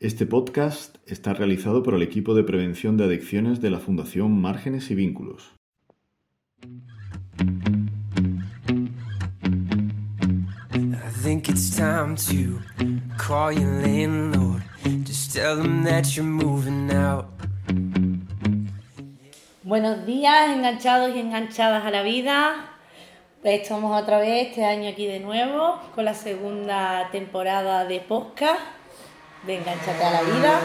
Este podcast está realizado por el equipo de prevención de adicciones de la Fundación Márgenes y Vínculos. I think it's time to call your landlord. Just tell them that you're moving out. Buenos días, enganchados y enganchadas a la vida. Pues estamos otra vez este año aquí de nuevo con la segunda temporada de podcast de Enganchate a la vida.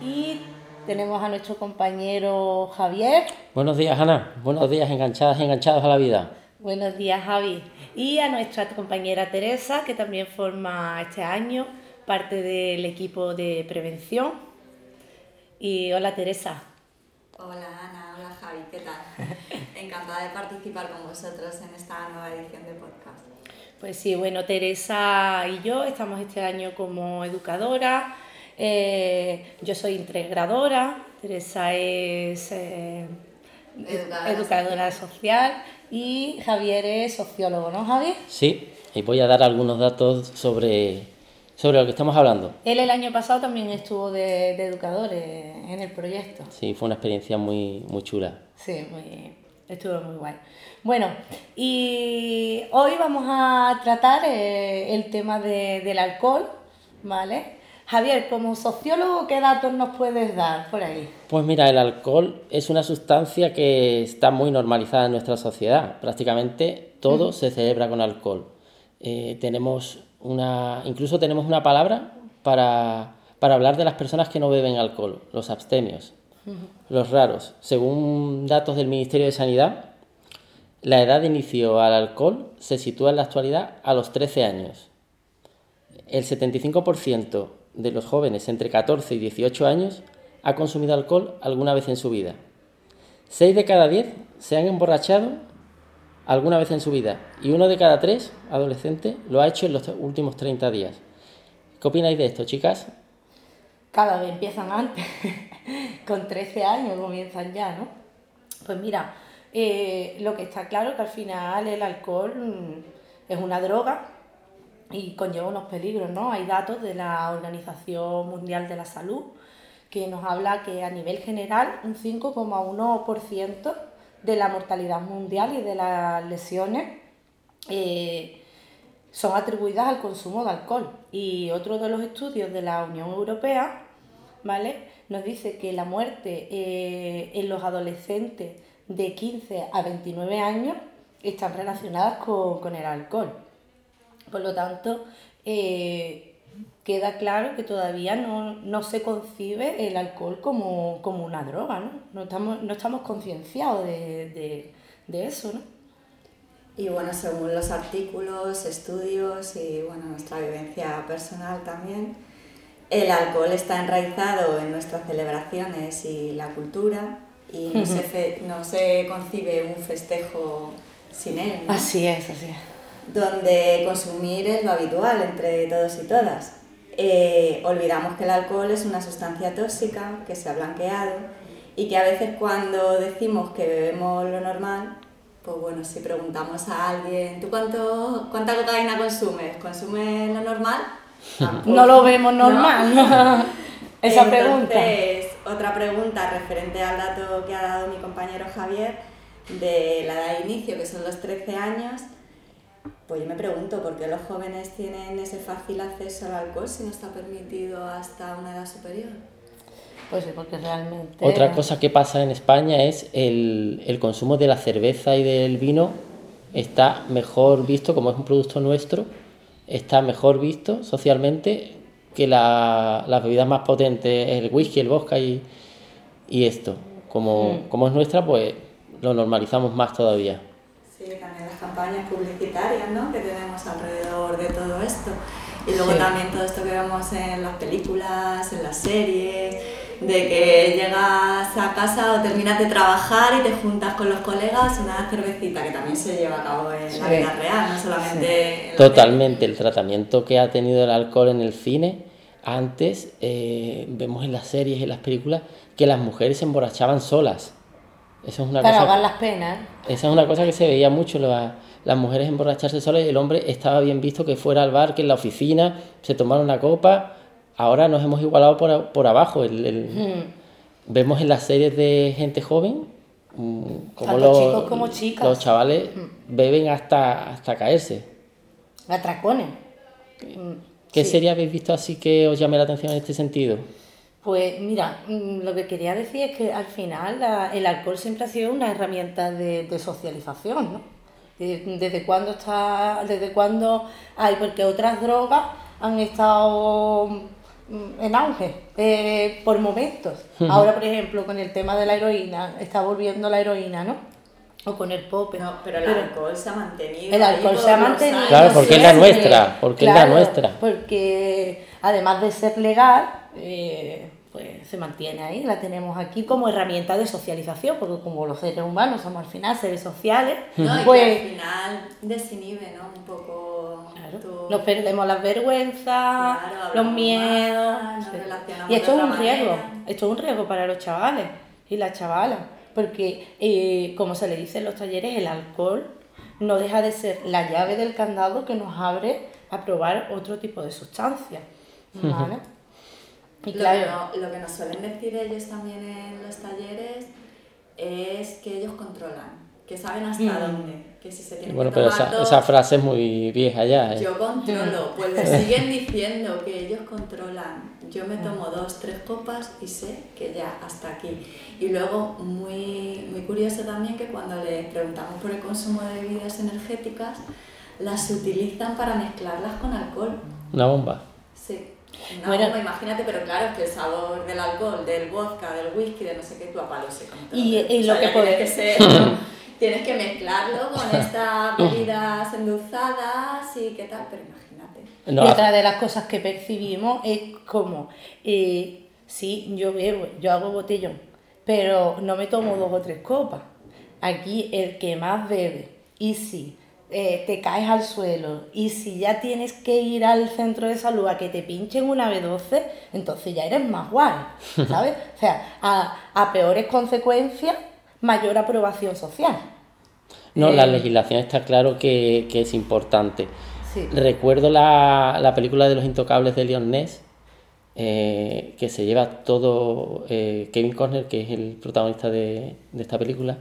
Y tenemos a nuestro compañero Javier. Buenos días, Ana. Buenos días, enganchadas y enganchados a la vida. Buenos días, Javi. Y a nuestra compañera Teresa, que también forma este año parte del equipo de prevención. Y hola, Teresa. Hola Ana, hola Javi, ¿qué tal? Encantada de participar con vosotros en esta nueva edición de podcast. Pues sí, bueno, Teresa y yo estamos este año como educadora. Eh, yo soy integradora, Teresa es eh, Educadora educadora social y Javier es sociólogo, ¿no, Javi? Sí, y voy a dar algunos datos sobre, sobre lo que estamos hablando. Él el año pasado también estuvo de, de educador eh, en el proyecto. Sí, fue una experiencia muy, muy chula. Sí, muy, estuvo muy guay. Bueno, y hoy vamos a tratar eh, el tema de- del alcohol, ¿vale? Javier, como sociólogo, ¿qué datos nos puedes dar por ahí? Pues mira, el alcohol es una sustancia que está muy normalizada en nuestra sociedad. Prácticamente todo se celebra con alcohol. Eh, tenemos una, incluso tenemos una palabra para, para hablar de las personas que no beben alcohol, los abstemios, los raros. Según datos del Ministerio de Sanidad, la edad de inicio al alcohol se sitúa en la actualidad a los 13 años. El 75% de los jóvenes entre 14 y 18 años ha consumido alcohol alguna vez en su vida. 6 de cada 10 se han emborrachado alguna vez en su vida y uno de cada 3 adolescentes lo ha hecho en los últimos 30 días. ¿Qué opináis de esto, chicas? Cada vez empiezan antes, con 13 años comienzan ya, ¿no? Pues mira, eh, lo que está claro es que al final el alcohol mm, es una droga y conlleva unos peligros, ¿no? Hay datos de la Organización Mundial de la Salud que nos habla que a nivel general un 5,1% de la mortalidad mundial y de las lesiones eh, son atribuidas al consumo de alcohol. Y otro de los estudios de la Unión Europea, ¿vale? Nos dice que la muerte eh, en los adolescentes de 15 a 29 años están relacionadas con, con el alcohol. Por lo tanto, eh, queda claro que todavía no, no se concibe el alcohol como, como una droga, ¿no? No estamos, no estamos concienciados de, de- de eso, ¿no? Y bueno, según los artículos, estudios y bueno, nuestra vivencia personal también, el alcohol está enraizado en nuestras celebraciones y la cultura y no, se, fe- no se concibe un festejo sin él, ¿no? Así es, así es. donde consumir es lo habitual entre todos y todas. Eh, olvidamos que el alcohol es una sustancia tóxica que se ha blanqueado y que a veces cuando decimos que bebemos lo normal, pues bueno, si preguntamos a alguien, ¿tú cuánto, cuánta cocaína consumes? ¿Consumes lo normal? Tampoco. No lo vemos normal. Esa pregunta. Entonces, otra pregunta referente al dato que ha dado mi compañero Javier de la edad de inicio, que son los 13 años. Pues yo me pregunto por qué los jóvenes tienen ese fácil acceso al alcohol si no está permitido hasta una edad superior. Pues sí, porque realmente... Otra cosa que pasa en España es el, el consumo de la cerveza y del vino está mejor visto, como es un producto nuestro, está mejor visto socialmente que la- las bebidas más potentes, el whisky, el vodka y, y esto. Como, como es nuestra, pues lo normalizamos más todavía. Sí, también las campañas publicitarias ¿no? que tenemos alrededor de todo esto. Y luego Sí. también todo esto que vemos en las películas, en las series, de que llegas a casa o terminas de trabajar y te juntas con los colegas una cervecita, que también se lleva a cabo en la Sí. vida real, no solamente... en la Totalmente, el tratamiento que ha tenido el alcohol en el cine, antes eh, vemos en las series y en las películas que las mujeres se emborrachaban solas. Eso es una Para cosa... ahogar las penas. Esa es una cosa que se veía mucho, la- las mujeres emborracharse solas y el hombre estaba bien visto que fuera al bar, que en la oficina se tomara una copa ahora nos hemos igualado por, a- por abajo. El, el- Mm. Vemos en las series de gente joven mm, como los, chicos como chicas. los chavales beben hasta, hasta caerse. Atracones. Mm, ¿Qué sí. serie habéis visto así que os llame la atención en este sentido? Pues mira, mm, lo que quería decir es que al final la- el alcohol siempre ha sido una herramienta de, de socialización, ¿no? De- ¿Desde cuándo está, desde cuándo hay? Porque otras drogas han estado en auge eh, por momentos. Ahora, por ejemplo, con el tema de la heroína, está volviendo la heroína, ¿no? O con el pop. No, pero el alcohol se ha mantenido. El alcohol se ha mantenido. Claro, porque es la nuestra, porque es la Claro, nuestra. Porque además de ser legal, eh, pues se mantiene ahí, la tenemos aquí como herramienta de socialización, porque como los seres humanos somos al final seres sociales, No, y que pues al final desinhibe, ¿no? Un poco. Claro, nos perdemos las vergüenzas, Claro, los miedos. más, sí. Y esto es un riesgo, manera. esto es un riesgo para los chavales y las chavalas, porque eh, como se le dice en los talleres, el alcohol no deja de ser la llave del candado que nos abre a probar otro tipo de sustancias. ¿vale? Y Lo, claro, que no- lo que nos suelen decir ellos también en los talleres es que ellos controlan, que saben hasta Mm. dónde, que si se tienen Bueno, que pero tomar esa, dos, esa frase es muy vieja ya. ¿eh? yo controlo, pues le siguen diciendo que ellos controlan. Yo me tomo dos, tres copas y sé que ya hasta aquí. Y luego, muy, muy curioso también que cuando les preguntamos por el consumo de bebidas energéticas, las utilizan para mezclarlas con alcohol. Una bomba. Sí. Una Bueno. bomba, imagínate, pero claro, es que el sabor del alcohol, del vodka, del whisky, de no sé qué, tú a palo no te Y- y lo que ya tienes puede- que ser. Tienes que mezclarlo con estas bebidas endulzadas y qué tal, pero imagínate. No, y otra de las cosas que percibimos es como, eh, sí, yo bebo, yo hago botellón, pero no me tomo dos o tres copas. Aquí el que más bebe, y si eh, te caes al suelo, y si ya tienes que ir al centro de salud a que te pinchen una B12, entonces ya eres más guay, ¿sabes? O sea, a, a peores consecuencias, mayor aprobación social. No, la eh, legislación está claro que, que es importante. Sí. Recuerdo la, la película de los intocables de Leon Ness, eh, que se lleva todo, eh, Kevin Costner, que es el protagonista de, de esta película,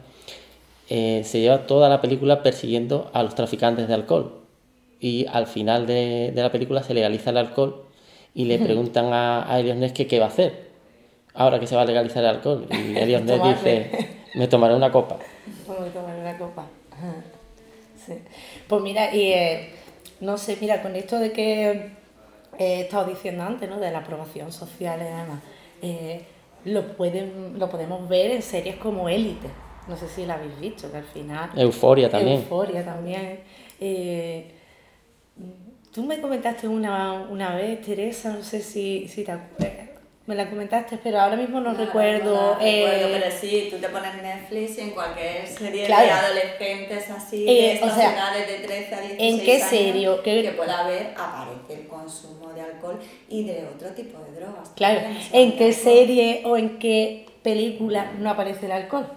eh, se lleva toda la película persiguiendo a los traficantes de alcohol. Y al final de, de la película se legaliza el alcohol y le preguntan a, a Eliot Ness que qué va a hacer ahora que se va a legalizar el alcohol. Y Eliot Ness dice, me tomaré una copa. Vamos a tomar una copa. Ajá. Sí. Pues mira, y eh, no sé, mira, con esto de que eh, he estado diciendo antes, ¿no? De la aprobación social y demás, eh, lo, pueden, lo podemos ver en series como Élite. No sé si la habéis visto, que al final. Euforia también. Euforia también. Eh, tú me comentaste una, una vez, Teresa, no sé si, si te acuerdas. Me la comentaste, pero ahora mismo no, recuerdo. No la eh, recuerdo, pero sí, tú te pones Netflix y en cualquier serie Claro. de adolescentes así, Eh, de o sea, edades de 13 a 16 ¿en qué años, serio? ¿Qué- que pueda haber, aparece el consumo de alcohol y de otro tipo de drogas. Claro, ¿en qué alcohol. serie o en qué película no aparece el alcohol?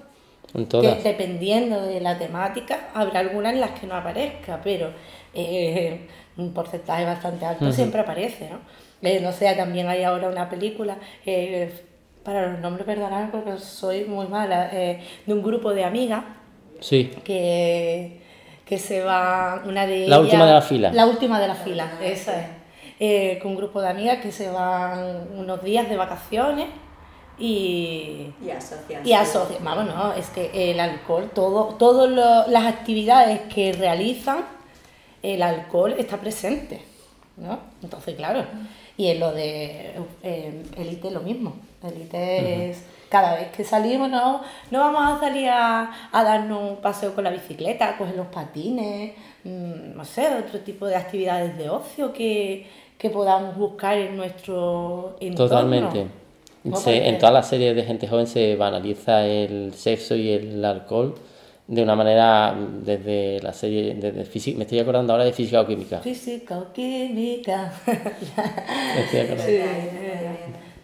En todas. Que dependiendo de la temática, habrá algunas en las que no aparezca, pero eh, un porcentaje bastante alto siempre aparece, ¿no? Eh, no sé, también hay ahora una película, eh, para los nombres perdonad porque soy muy mala, eh, de un grupo de amigas Sí. que, que se va, una de La ellas- última de la fila. La última de la fila, esa es. Eh, con un grupo de amigas que se van unos días de vacaciones y, Y asocian. y asocian. Vamos, no, es que el alcohol, todo, todas las actividades que realizan, el alcohol está presente, ¿no? Entonces, claro, y en lo de eh, élite lo mismo. Élite es cada vez que salimos, no, no vamos a salir a, a darnos un paseo con la bicicleta, a coger los patines, mm, no sé, otro tipo de actividades de ocio que, que podamos buscar en nuestro entorno. Totalmente. ¿No Se- en todas las series de gente joven se banaliza el sexo y el alcohol de una manera desde la serie, desde física, me estoy acordando ahora de física o química. Física o química. Me estoy acordando. Sí,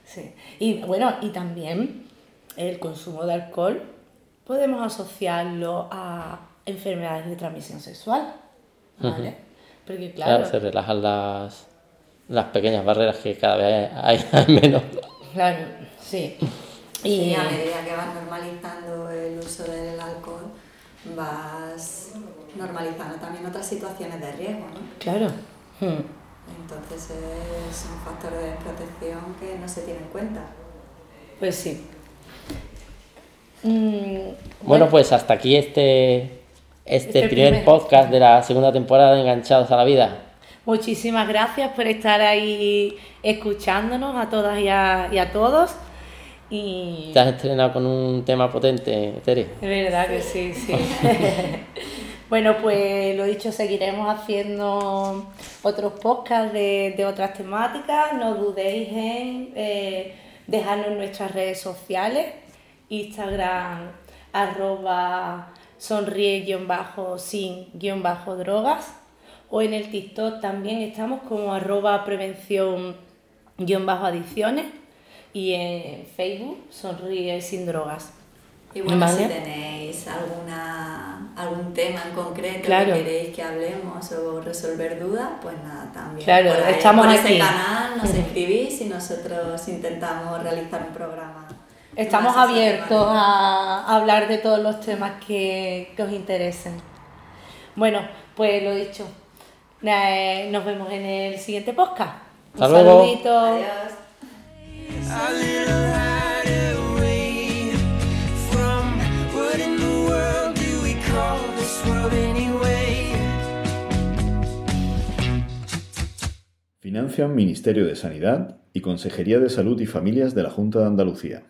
sí. Y bueno, y también el consumo de alcohol podemos asociarlo a enfermedades de transmisión sexual, ¿vale? Porque Claro, claro, se relajan las, las pequeñas barreras que cada vez hay, hay menos. Claro, sí. Y a medida que vas normalizando el uso del alcohol, vas normalizando también otras situaciones de riesgo, ¿no? Claro. Hmm. Entonces es un factor de protección que no se tiene en cuenta. Pues sí. Mm, Bueno, pues hasta aquí este, este, Este primer, primer. podcast de la segunda temporada de Enganchados a la Vida. Muchísimas gracias por estar ahí escuchándonos a todas y a, y a todos. Y Te has estrenado con un tema potente, Tere. es verdad que sí, sí. bueno, pues lo dicho, seguiremos haciendo otros podcasts de, de otras temáticas. No dudéis en eh, dejarnos en nuestras redes sociales, Instagram, arroba sonríe-sin-drogas o en el TikTok también estamos como arroba prevención-adicciones y en Facebook sonríe sin drogas. Y bueno, si Vale. tenéis alguna, algún tema en concreto Claro. que queréis que hablemos o resolver dudas, pues nada, también Claro, por, ahí, estamos por aquí. ese canal nos escribís y nosotros intentamos realizar un programa. Estamos abiertos a a hablar de todos los temas que, que os interesen. Bueno, pues lo dicho, eh, nos vemos en el siguiente podcast. Un Hasta luego. saludito. Adiós. Financian Ministerio de Sanidad y Consejería de Salud y Familias de la Junta de Andalucía.